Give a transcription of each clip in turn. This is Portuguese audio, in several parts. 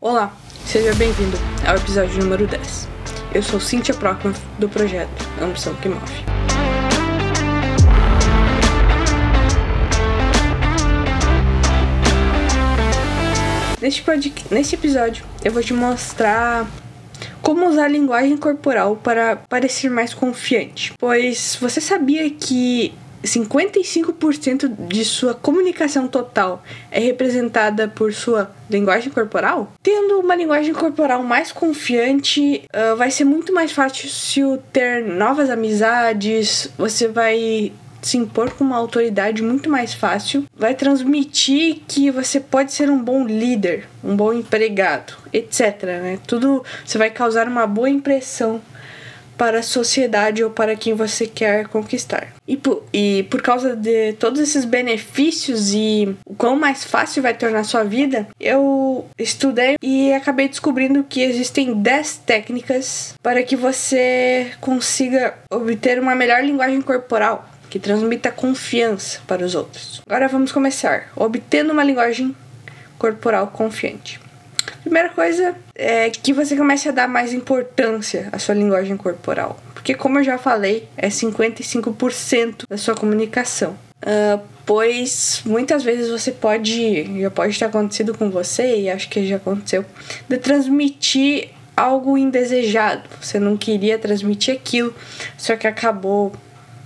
Olá, seja bem-vindo ao episódio número 10. Eu sou Cynthia Prockman do projeto Ambição que Move. Neste. Neste episódio, eu vou te mostrar como usar a linguagem corporal para parecer mais confiante. Pois você sabia que 55% de sua comunicação total é representada por sua linguagem corporal, tendo uma linguagem corporal mais confiante, uh, vai ser muito mais fácil ter novas amizades, você vai se impor com uma autoridade muito mais fácil, vai transmitir que você pode ser um bom líder, um bom empregado, etc. Né? Tudo você vai causar uma boa impressão para a sociedade ou para quem você quer conquistar. E por, e por causa de todos esses benefícios e o quão mais fácil vai tornar sua vida, eu estudei e acabei descobrindo que existem 10 técnicas para que você consiga obter uma melhor linguagem corporal que transmita confiança para os outros. Agora vamos começar. Obtendo uma linguagem corporal confiante. Primeira coisa é que você comece a dar mais importância à sua linguagem corporal. Porque, como eu já falei, é 55% da sua comunicação. Uh, pois muitas vezes você pode, já pode ter acontecido com você, e acho que já aconteceu, de transmitir algo indesejado. Você não queria transmitir aquilo, só que acabou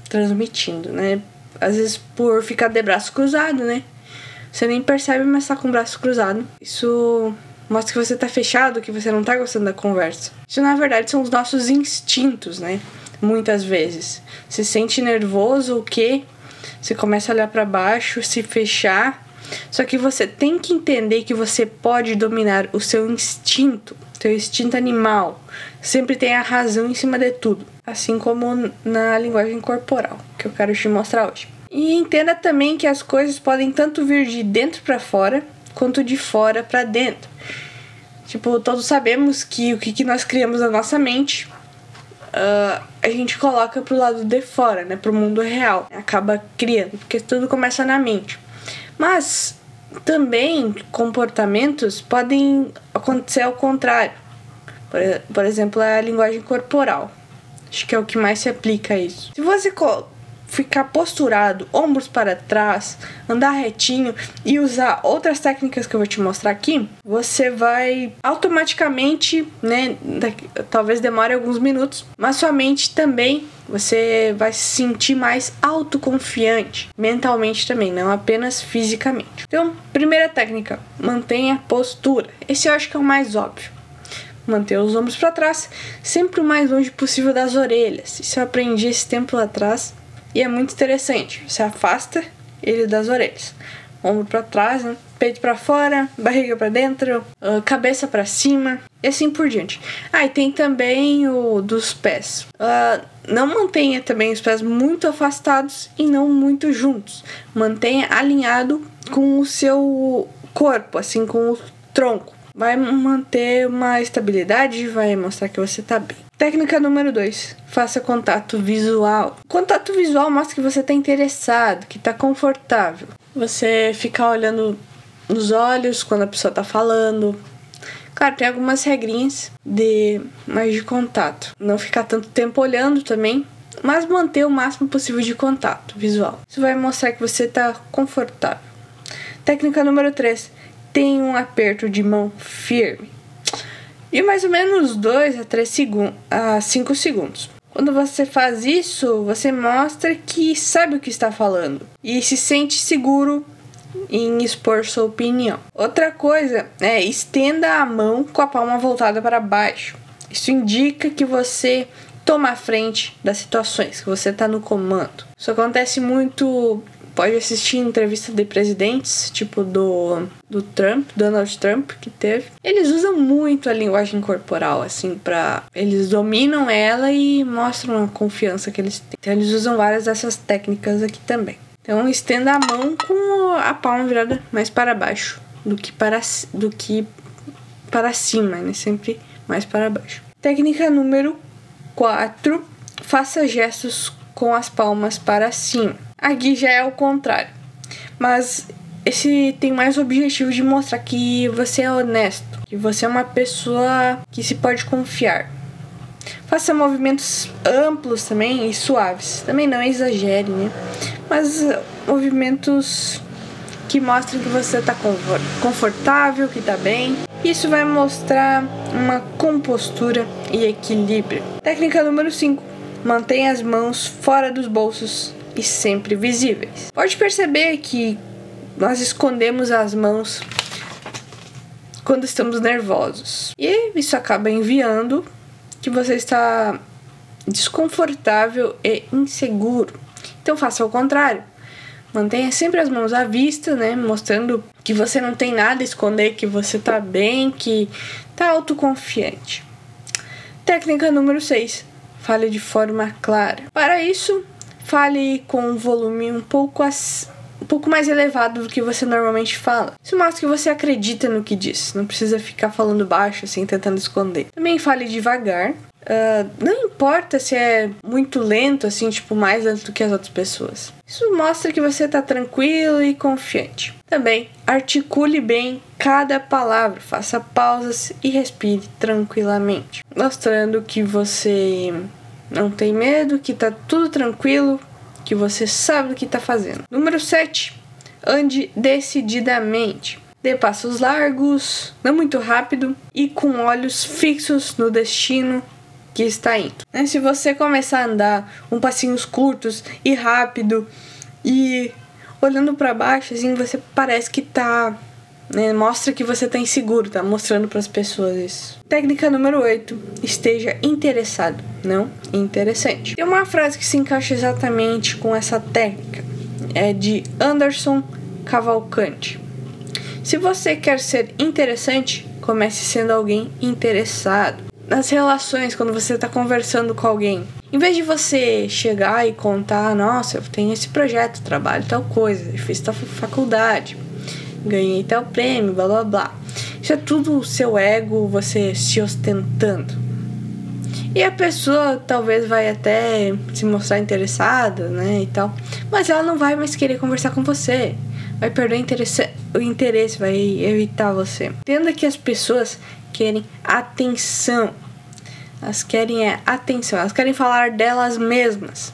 transmitindo, né? Às vezes por ficar de braço cruzado, né? Você nem percebe, mas tá com o braço cruzado. Isso mostra que você tá fechado, que você não tá gostando da conversa. Isso na verdade são os nossos instintos, né? Muitas vezes. Se sente nervoso, o quê? Você começa a olhar para baixo, se fechar. Só que você tem que entender que você pode dominar o seu instinto, seu instinto animal. Sempre tem a razão em cima de tudo, assim como na linguagem corporal, que eu quero te mostrar hoje. E entenda também que as coisas podem tanto vir de dentro para fora, quanto de fora para dentro. Tipo, todos sabemos que o que, que nós criamos na nossa mente, uh, a gente coloca pro lado de fora, né? Pro mundo real. Acaba criando, porque tudo começa na mente. Mas também comportamentos podem acontecer ao contrário. Por, por exemplo, a linguagem corporal. Acho que é o que mais se aplica a isso. Se você ficar posturado, ombros para trás, andar retinho e usar outras técnicas que eu vou te mostrar aqui, você vai automaticamente, né, talvez demore alguns minutos, mas sua mente também você vai se sentir mais autoconfiante mentalmente também, não apenas fisicamente. Então, primeira técnica, mantenha a postura. Esse eu acho que é o mais óbvio. Manter os ombros para trás, sempre o mais longe possível das orelhas. Isso eu aprendi esse tempo atrás e é muito interessante. Você afasta ele das orelhas. Ombro para trás, né? peito para fora, barriga para dentro, uh, cabeça para cima e assim por diante. Ah, e tem também o dos pés. Uh, não mantenha também os pés muito afastados e não muito juntos. Mantenha alinhado com o seu corpo, assim com o tronco. Vai manter uma estabilidade, vai mostrar que você tá bem. Técnica número 2. Faça contato visual. Contato visual mostra que você está interessado, que está confortável. Você ficar olhando nos olhos quando a pessoa está falando. Claro, tem algumas regrinhas de mais de contato. Não ficar tanto tempo olhando também, mas manter o máximo possível de contato visual. Isso vai mostrar que você está confortável. Técnica número 3. Tem um aperto de mão firme e mais ou menos 2 a 3 segundos, a 5 segundos. Quando você faz isso, você mostra que sabe o que está falando e se sente seguro em expor sua opinião. Outra coisa é estenda a mão com a palma voltada para baixo. Isso indica que você toma a frente das situações, que você está no comando. Isso acontece muito pode assistir entrevista de presidentes, tipo do, do Trump, Donald Trump, que teve. Eles usam muito a linguagem corporal, assim, pra. Eles dominam ela e mostram a confiança que eles têm. Então, eles usam várias dessas técnicas aqui também. Então, estenda a mão com a palma virada mais para baixo do que para, do que para cima, né? Sempre mais para baixo. Técnica número 4. Faça gestos com as palmas para cima. Aqui já é o contrário. Mas esse tem mais o objetivo de mostrar que você é honesto, que você é uma pessoa que se pode confiar. Faça movimentos amplos também e suaves. Também não exagere, né? Mas uh, movimentos que mostrem que você está confortável, que está bem. Isso vai mostrar uma compostura e equilíbrio. Técnica número 5. Mantenha as mãos fora dos bolsos e sempre visíveis. Pode perceber que nós escondemos as mãos quando estamos nervosos. E isso acaba enviando que você está desconfortável e inseguro. Então faça o contrário. Mantenha sempre as mãos à vista, né? Mostrando que você não tem nada a esconder, que você tá bem, que tá autoconfiante. Técnica número 6. Fale de forma clara. Para isso, fale com um volume um pouco, as, um pouco mais elevado do que você normalmente fala. Isso mostra que você acredita no que diz, não precisa ficar falando baixo assim, tentando esconder. Também fale devagar, Uh, não importa se é muito lento, assim, tipo, mais lento do que as outras pessoas. Isso mostra que você está tranquilo e confiante. Também articule bem cada palavra, faça pausas e respire tranquilamente, mostrando que você não tem medo, que tá tudo tranquilo, que você sabe o que está fazendo. Número 7. Ande decididamente. Dê passos largos, não muito rápido e com olhos fixos no destino que está indo. Né? Se você começar a andar um passinhos curtos e rápido e olhando para baixo, assim, você parece que tá né? Mostra que você tá inseguro, tá mostrando para as pessoas isso. Técnica número 8. Esteja interessado, não interessante. Tem uma frase que se encaixa exatamente com essa técnica. É de Anderson Cavalcante. Se você quer ser interessante, comece sendo alguém interessado nas relações, quando você está conversando com alguém. Em vez de você chegar e contar, nossa, eu tenho esse projeto, trabalho tal coisa, fiz tal faculdade, ganhei tal prêmio, blá blá blá. Isso é tudo o seu ego, você se ostentando. E a pessoa talvez vai até se mostrar interessada, né, e tal, mas ela não vai mais querer conversar com você. Vai perder o interesse, o interesse vai evitar você. Entenda que as pessoas querem atenção. Elas querem é atenção, elas querem falar delas mesmas.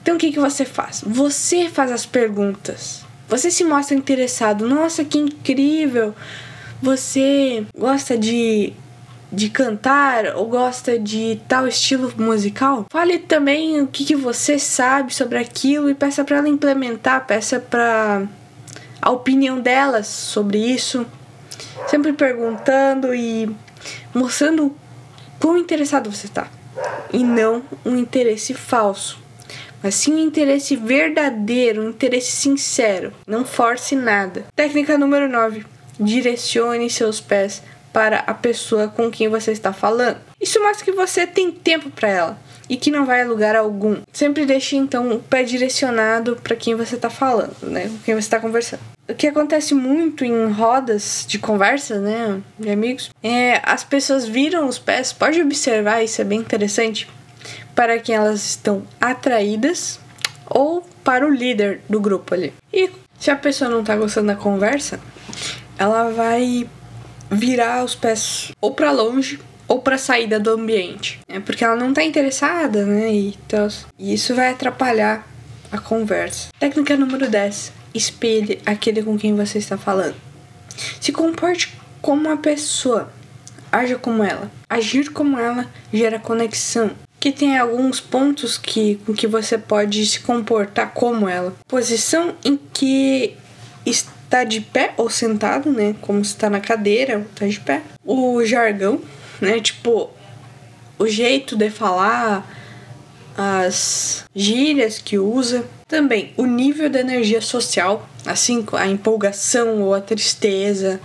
Então o que, que você faz? Você faz as perguntas. Você se mostra interessado. Nossa, que incrível! Você gosta de, de cantar ou gosta de tal estilo musical? Fale também o que, que você sabe sobre aquilo e peça para ela implementar, peça para a opinião delas sobre isso sempre perguntando e mostrando quão interessado você está. E não um interesse falso, mas sim um interesse verdadeiro, um interesse sincero. Não force nada. Técnica número 9. Direcione seus pés para a pessoa com quem você está falando. Isso mostra que você tem tempo para ela e que não vai a lugar algum. Sempre deixe então o pé direcionado para quem você está falando, né? Com quem você está conversando o que acontece muito em rodas de conversa, né, de amigos, é as pessoas viram os pés, pode observar, isso é bem interessante, para quem elas estão atraídas ou para o líder do grupo ali. E se a pessoa não tá gostando da conversa, ela vai virar os pés ou para longe ou para saída do ambiente. É porque ela não tá interessada, né? E, então, e isso vai atrapalhar a conversa. Técnica número 10 espelhe aquele com quem você está falando. Se comporte como uma pessoa, haja como ela. Agir como ela gera conexão. Que tem alguns pontos que com que você pode se comportar como ela. Posição em que está de pé ou sentado, né? Como está na cadeira, está de pé. O jargão, né? Tipo, o jeito de falar, as gírias que usa. Também o nível da energia social, assim a empolgação ou a tristeza.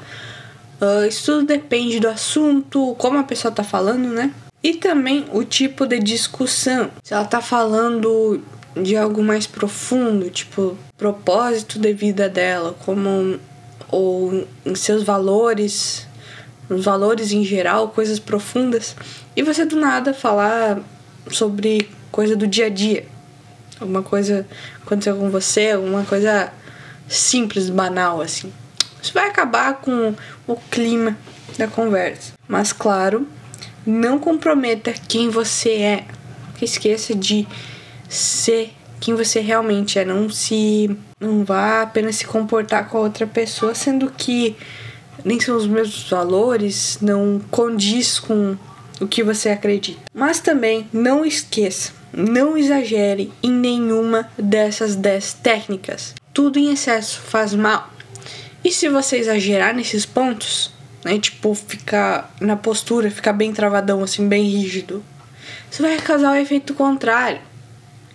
Uh, isso tudo depende do assunto, como a pessoa tá falando, né? E também o tipo de discussão. Se ela tá falando de algo mais profundo, tipo propósito de vida dela, como ou em seus valores, os valores em geral, coisas profundas, e você do nada falar sobre coisa do dia a dia. Alguma coisa aconteceu com você, alguma coisa simples, banal, assim. Isso vai acabar com o clima da conversa. Mas claro, não comprometa quem você é. Esqueça de ser quem você realmente é. Não se. Não vá apenas se comportar com a outra pessoa, sendo que nem são os mesmos valores, não condiz com o que você acredita. Mas também não esqueça, não exagere em nenhuma dessas 10 técnicas. Tudo em excesso faz mal. E se você exagerar nesses pontos, né, tipo ficar na postura, ficar bem travadão, assim, bem rígido, isso vai causar o efeito contrário.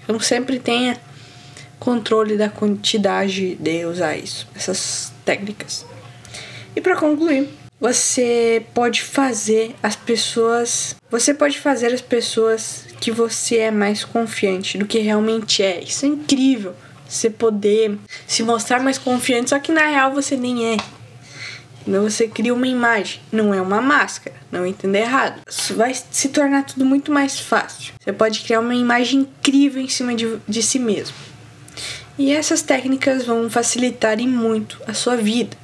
Então sempre tenha controle da quantidade de usar isso, essas técnicas. E para concluir, você pode fazer as pessoas, você pode fazer as pessoas que você é mais confiante do que realmente é. Isso é incrível. Você poder se mostrar mais confiante, só que na real você nem é. Então você cria uma imagem, não é uma máscara, não entenda errado. Isso vai se tornar tudo muito mais fácil. Você pode criar uma imagem incrível em cima de, de si mesmo. E essas técnicas vão facilitar e muito a sua vida.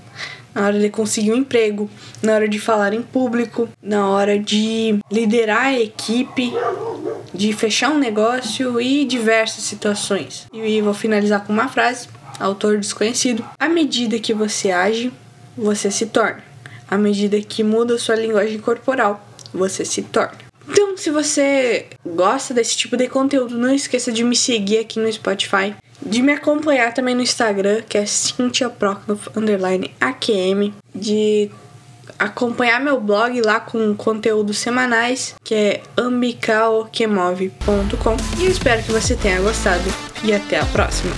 Na hora de conseguir um emprego, na hora de falar em público, na hora de liderar a equipe, de fechar um negócio e diversas situações. E vou finalizar com uma frase, autor desconhecido. À medida que você age, você se torna. À medida que muda sua linguagem corporal, você se torna. Então, se você gosta desse tipo de conteúdo, não esqueça de me seguir aqui no Spotify, de me acompanhar também no Instagram, que é AQM, de acompanhar meu blog lá com conteúdos semanais, que é ambicalquemove.com. E eu espero que você tenha gostado e até a próxima.